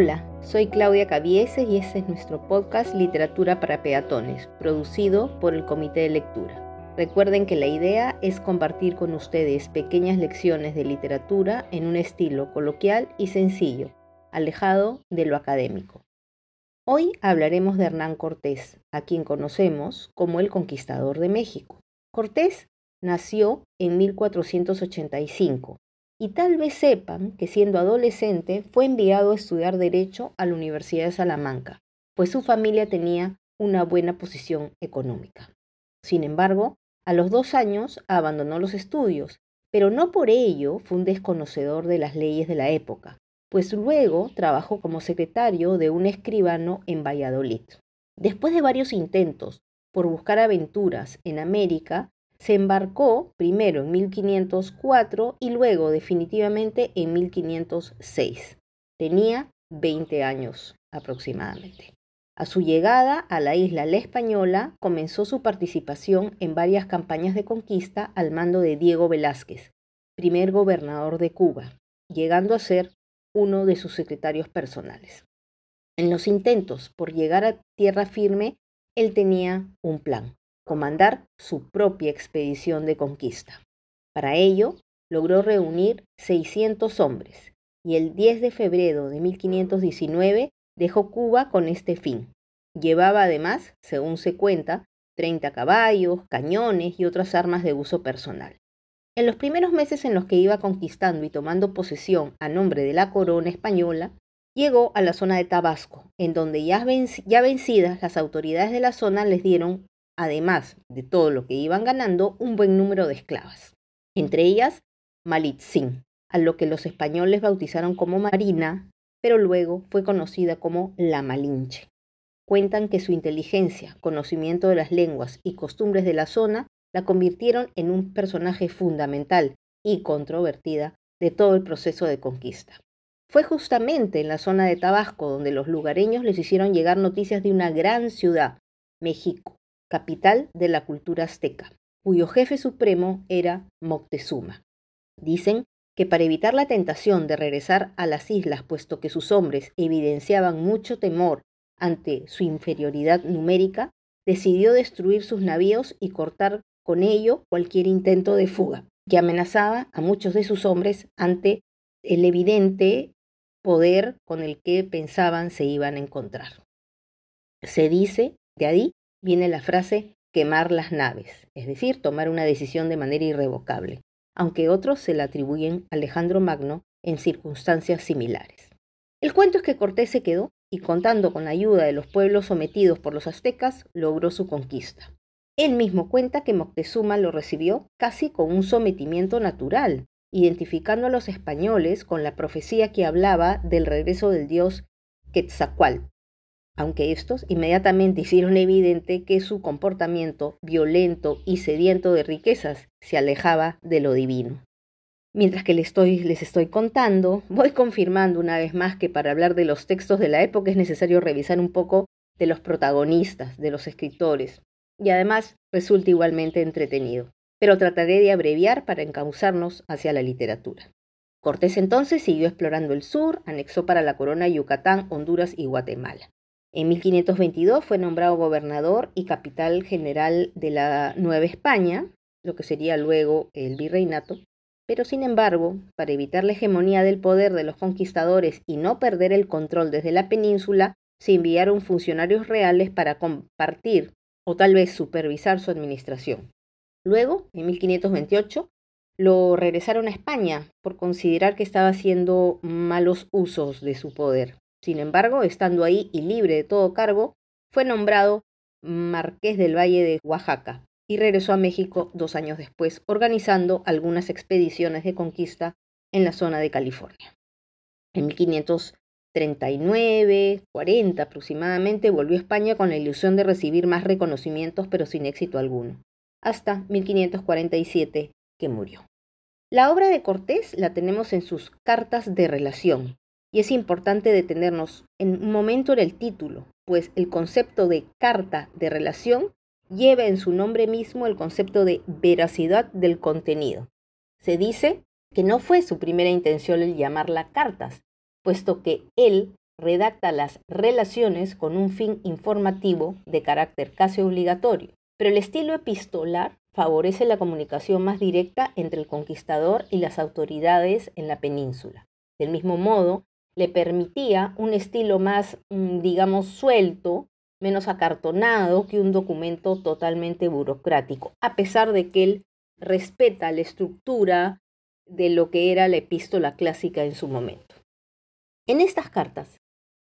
Hola, soy Claudia Cavieses y este es nuestro podcast Literatura para Peatones, producido por el Comité de Lectura. Recuerden que la idea es compartir con ustedes pequeñas lecciones de literatura en un estilo coloquial y sencillo, alejado de lo académico. Hoy hablaremos de Hernán Cortés, a quien conocemos como el conquistador de México. Cortés nació en 1485 y tal vez sepan que siendo adolescente fue enviado a estudiar Derecho a la Universidad de Salamanca, pues su familia tenía una buena posición económica. Sin embargo, a los dos años abandonó los estudios, pero no por ello fue un desconocedor de las leyes de la época, pues luego trabajó como secretario de un escribano en Valladolid. Después de varios intentos por buscar aventuras en América, se embarcó primero en 1504 y luego definitivamente en 1506. Tenía 20 años aproximadamente. A su llegada a la isla La Española comenzó su participación en varias campañas de conquista al mando de Diego Velázquez, primer gobernador de Cuba, llegando a ser uno de sus secretarios personales. En los intentos por llegar a tierra firme, él tenía un plan comandar su propia expedición de conquista. Para ello, logró reunir 600 hombres y el 10 de febrero de 1519 dejó Cuba con este fin. Llevaba además, según se cuenta, 30 caballos, cañones y otras armas de uso personal. En los primeros meses en los que iba conquistando y tomando posesión a nombre de la corona española, llegó a la zona de Tabasco, en donde ya, ya vencidas las autoridades de la zona les dieron además de todo lo que iban ganando, un buen número de esclavas, entre ellas Malitzin, a lo que los españoles bautizaron como Marina, pero luego fue conocida como la Malinche. Cuentan que su inteligencia, conocimiento de las lenguas y costumbres de la zona la convirtieron en un personaje fundamental y controvertida de todo el proceso de conquista. Fue justamente en la zona de Tabasco donde los lugareños les hicieron llegar noticias de una gran ciudad, México, capital de la cultura azteca, cuyo jefe supremo era Moctezuma. Dicen que para evitar la tentación de regresar a las islas, puesto que sus hombres evidenciaban mucho temor ante su inferioridad numérica, decidió destruir sus navíos y cortar con ello cualquier intento de fuga, que amenazaba a muchos de sus hombres ante el evidente poder con el que pensaban se iban a encontrar. Se dice de ahí viene la frase quemar las naves, es decir, tomar una decisión de manera irrevocable, aunque otros se la atribuyen a Alejandro Magno en circunstancias similares. El cuento es que Cortés se quedó y contando con la ayuda de los pueblos sometidos por los aztecas, logró su conquista. Él mismo cuenta que Moctezuma lo recibió casi con un sometimiento natural, identificando a los españoles con la profecía que hablaba del regreso del dios Quetzalcoatl, aunque estos inmediatamente hicieron evidente que su comportamiento violento y sediento de riquezas se alejaba de lo divino. Mientras que les estoy, les estoy contando, voy confirmando una vez más que para hablar de los textos de la época es necesario revisar un poco de los protagonistas, de los escritores, y además resulta igualmente entretenido, pero trataré de abreviar para encauzarnos hacia la literatura. Cortés entonces siguió explorando el sur, anexó para la corona Yucatán, Honduras y Guatemala. En 1522 fue nombrado gobernador y capital general de la Nueva España, lo que sería luego el virreinato, pero sin embargo, para evitar la hegemonía del poder de los conquistadores y no perder el control desde la península, se enviaron funcionarios reales para compartir o tal vez supervisar su administración. Luego, en 1528, lo regresaron a España por considerar que estaba haciendo malos usos de su poder. Sin embargo, estando ahí y libre de todo cargo, fue nombrado Marqués del Valle de Oaxaca y regresó a México dos años después, organizando algunas expediciones de conquista en la zona de California. En 1539, 40 aproximadamente, volvió a España con la ilusión de recibir más reconocimientos, pero sin éxito alguno, hasta 1547 que murió. La obra de Cortés la tenemos en sus cartas de relación, y es importante detenernos en un momento en el título, pues el concepto de carta de relación lleva en su nombre mismo el concepto de veracidad del contenido. Se dice que no fue su primera intención el llamarla cartas, puesto que él redacta las relaciones con un fin informativo de carácter casi obligatorio, pero el estilo epistolar favorece la comunicación más directa entre el conquistador y las autoridades en la península. Del mismo modo, le permitía un estilo más, mm, digamos, suelto, menos acartonado que un documento totalmente burocrático, a pesar de que él respeta la estructura de lo que era la epístola clásica en su momento. En estas cartas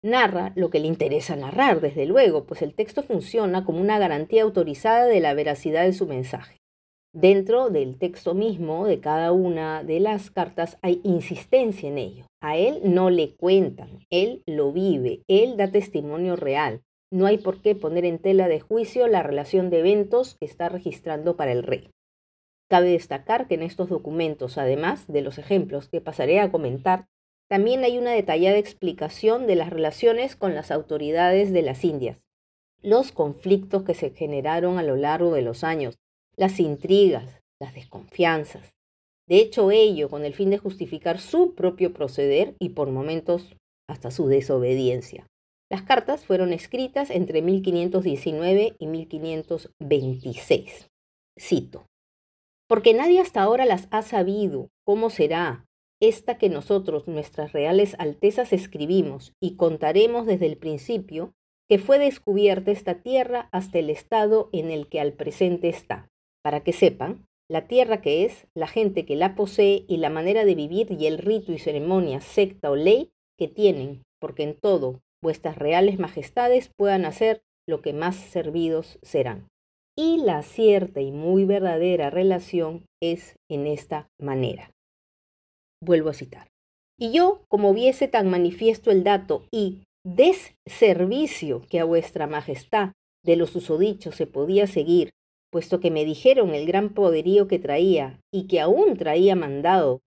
narra lo que le interesa narrar, desde luego, pues el texto funciona como una garantía autorizada de la veracidad de su mensaje. Dentro del texto mismo de cada una de las cartas hay insistencia en ello. A él no le cuentan, él lo vive, él da testimonio real. No hay por qué poner en tela de juicio la relación de eventos que está registrando para el rey. Cabe destacar que en estos documentos, además de los ejemplos que pasaré a comentar, también hay una detallada explicación de las relaciones con las autoridades de las Indias, los conflictos que se generaron a lo largo de los años, las intrigas, las desconfianzas. De hecho, ello con el fin de justificar su propio proceder y por momentos hasta su desobediencia. Las cartas fueron escritas entre 1519 y 1526. Cito. Porque nadie hasta ahora las ha sabido, cómo será, esta que nosotros, nuestras reales altezas, escribimos y contaremos desde el principio que fue descubierta esta tierra hasta el estado en el que al presente está, para que sepan la tierra que es, la gente que la posee y la manera de vivir y el rito y ceremonia, secta o ley que tienen, porque en todo vuestras reales majestades puedan hacer lo que más servidos serán. Y la cierta y muy verdadera relación es en esta manera. Vuelvo a citar. Y yo, como viese tan manifiesto el dato y desservicio que a vuestra majestad de los susodichos se podía seguir, puesto que me dijeron el gran poderío que traía y que aún traía mandado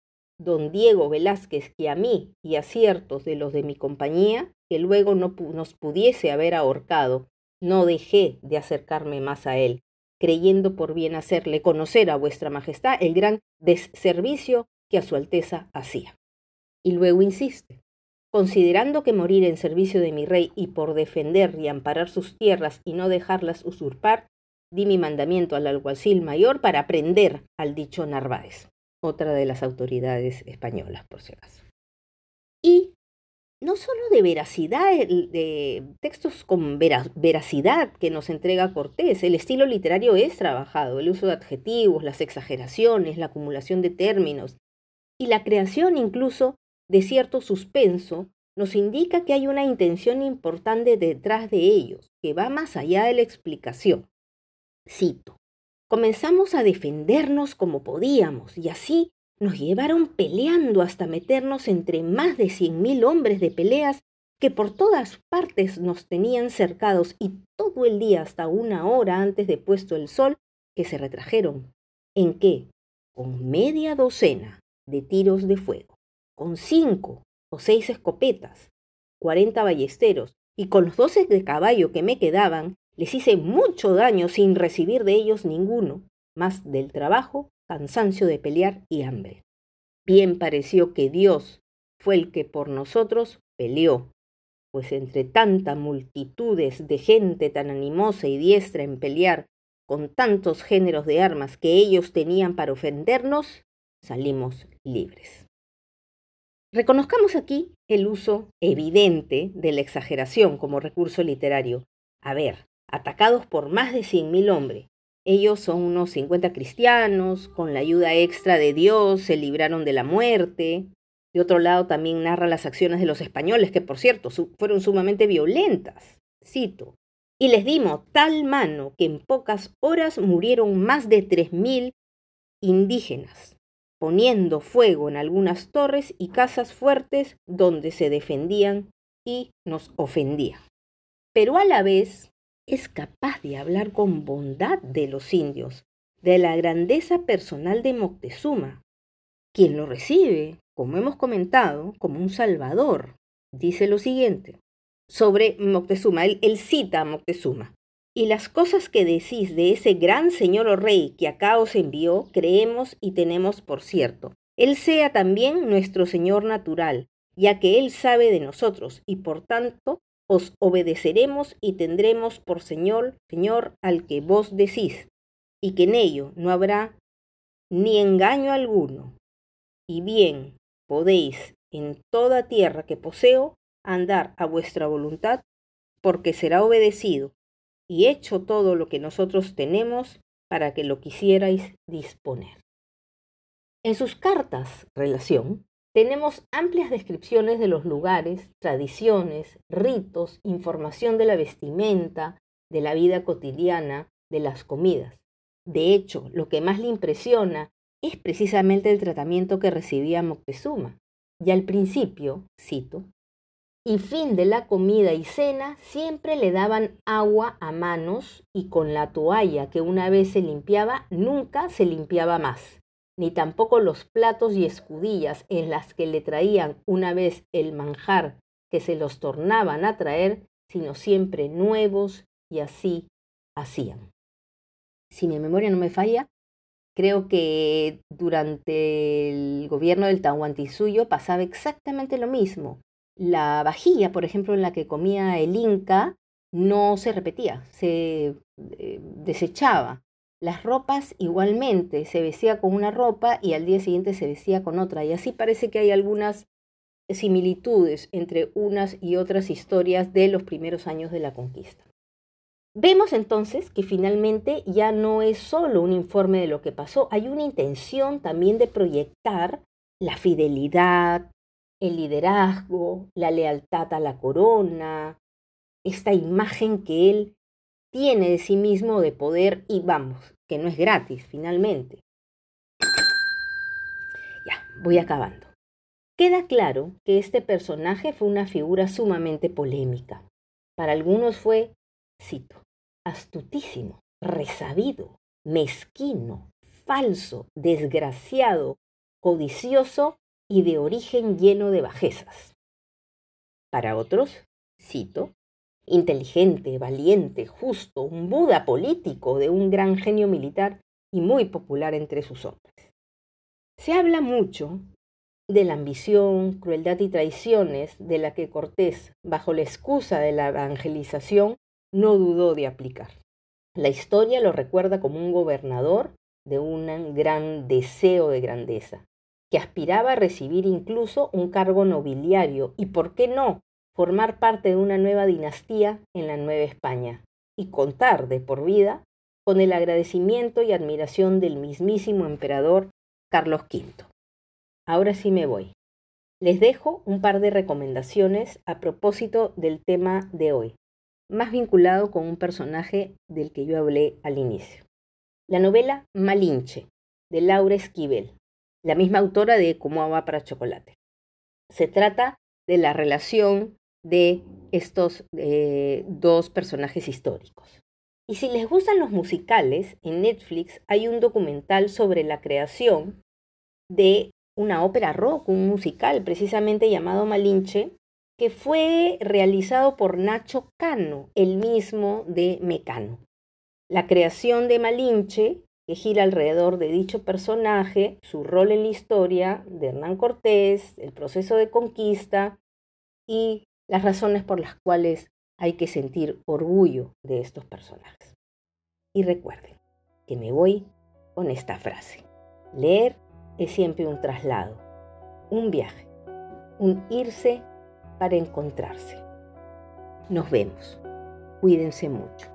don Diego Velázquez que a mí y a ciertos de los de mi compañía, que luego no nos pudiese haber ahorcado, no dejé de acercarme más a él, creyendo por bien hacerle conocer a vuestra majestad el gran desservicio que a su Alteza hacía. Y luego insiste, considerando que morir en servicio de mi rey y por defender y amparar sus tierras y no dejarlas usurpar, di mi mandamiento al alguacil mayor para prender al dicho Narváez, otra de las autoridades españolas, por si acaso. Y no solo de veracidad, de textos con veracidad que nos entrega Cortés, el estilo literario es trabajado, el uso de adjetivos, las exageraciones, la acumulación de términos, y la creación incluso de cierto suspenso nos indica que hay una intención importante detrás de ellos, que va más allá de la explicación. Cito, comenzamos a defendernos como podíamos y así nos llevaron peleando hasta meternos entre más de cien mil hombres de peleas que por todas partes nos tenían cercados y todo el día hasta una hora antes de puesto el sol que se retrajeron, en que, con media docena de tiros de fuego, con cinco o seis escopetas, cuarenta ballesteros y con los doce de caballo que me quedaban, les hice mucho daño sin recibir de ellos ninguno, más del trabajo, cansancio de pelear y hambre. Bien pareció que Dios fue el que por nosotros peleó, pues entre tanta multitudes de gente tan animosa y diestra en pelear, con tantos géneros de armas que ellos tenían para ofendernos, salimos libres. Reconozcamos aquí el uso evidente de la exageración como recurso literario. A ver, atacados por más de 100.000 hombres. Ellos son unos 50 cristianos, con la ayuda extra de Dios se libraron de la muerte. De otro lado también narra las acciones de los españoles, que por cierto fueron sumamente violentas. Cito, y les dimos tal mano que en pocas horas murieron más de 3.000 indígenas poniendo fuego en algunas torres y casas fuertes donde se defendían y nos ofendían. Pero a la vez es capaz de hablar con bondad de los indios, de la grandeza personal de Moctezuma, quien lo recibe, como hemos comentado, como un salvador. Dice lo siguiente sobre Moctezuma, él, él cita a Moctezuma. Y las cosas que decís de ese gran señor o rey que acá os envió, creemos y tenemos por cierto. Él sea también nuestro Señor natural, ya que Él sabe de nosotros y por tanto os obedeceremos y tendremos por Señor, Señor al que vos decís, y que en ello no habrá ni engaño alguno. Y bien podéis en toda tierra que poseo andar a vuestra voluntad, porque será obedecido y hecho todo lo que nosotros tenemos para que lo quisierais disponer. En sus cartas, relación, tenemos amplias descripciones de los lugares, tradiciones, ritos, información de la vestimenta, de la vida cotidiana, de las comidas. De hecho, lo que más le impresiona es precisamente el tratamiento que recibía Moctezuma. Y al principio, cito, y fin de la comida y cena siempre le daban agua a manos y con la toalla que una vez se limpiaba nunca se limpiaba más, ni tampoco los platos y escudillas en las que le traían una vez el manjar que se los tornaban a traer, sino siempre nuevos y así hacían. Si mi memoria no me falla, creo que durante el gobierno del Tahuantinsuyo pasaba exactamente lo mismo la vajilla, por ejemplo, en la que comía el Inca, no se repetía, se eh, desechaba. Las ropas igualmente, se vestía con una ropa y al día siguiente se vestía con otra. Y así parece que hay algunas similitudes entre unas y otras historias de los primeros años de la conquista. Vemos entonces que finalmente ya no es solo un informe de lo que pasó, hay una intención también de proyectar la fidelidad, el liderazgo, la lealtad a la corona, esta imagen que él tiene de sí mismo de poder y vamos, que no es gratis finalmente. Ya, voy acabando. Queda claro que este personaje fue una figura sumamente polémica. Para algunos fue, cito, astutísimo, resabido, mezquino, falso, desgraciado, codicioso y de origen lleno de bajezas. Para otros, cito, inteligente, valiente, justo, un Buda político de un gran genio militar y muy popular entre sus hombres. Se habla mucho de la ambición, crueldad y traiciones de la que Cortés, bajo la excusa de la evangelización, no dudó de aplicar. La historia lo recuerda como un gobernador de un gran deseo de grandeza, que aspiraba a recibir incluso un cargo nobiliario y, ¿por qué no?, formar parte de una nueva dinastía en la Nueva España y contar de por vida con el agradecimiento y admiración del mismísimo emperador Carlos V. Ahora sí me voy. Les dejo un par de recomendaciones a propósito del tema de hoy, más vinculado con un personaje del que yo hablé al inicio. La novela Malinche, de Laura Esquivel, la misma autora de Como agua para chocolate. Se trata de la relación de estos eh, dos personajes históricos. Y si les gustan los musicales, en Netflix hay un documental sobre la creación de una ópera rock, un musical precisamente llamado Malinche, que fue realizado por Nacho Cano, el mismo de Mecano. La creación de Malinche que gira alrededor de dicho personaje, su rol en la historia de Hernán Cortés, el proceso de conquista y las razones por las cuales hay que sentir orgullo de estos personajes. Y recuerden que me voy con esta frase. Leer es siempre un traslado, un viaje, un irse para encontrarse. Nos vemos. Cuídense mucho.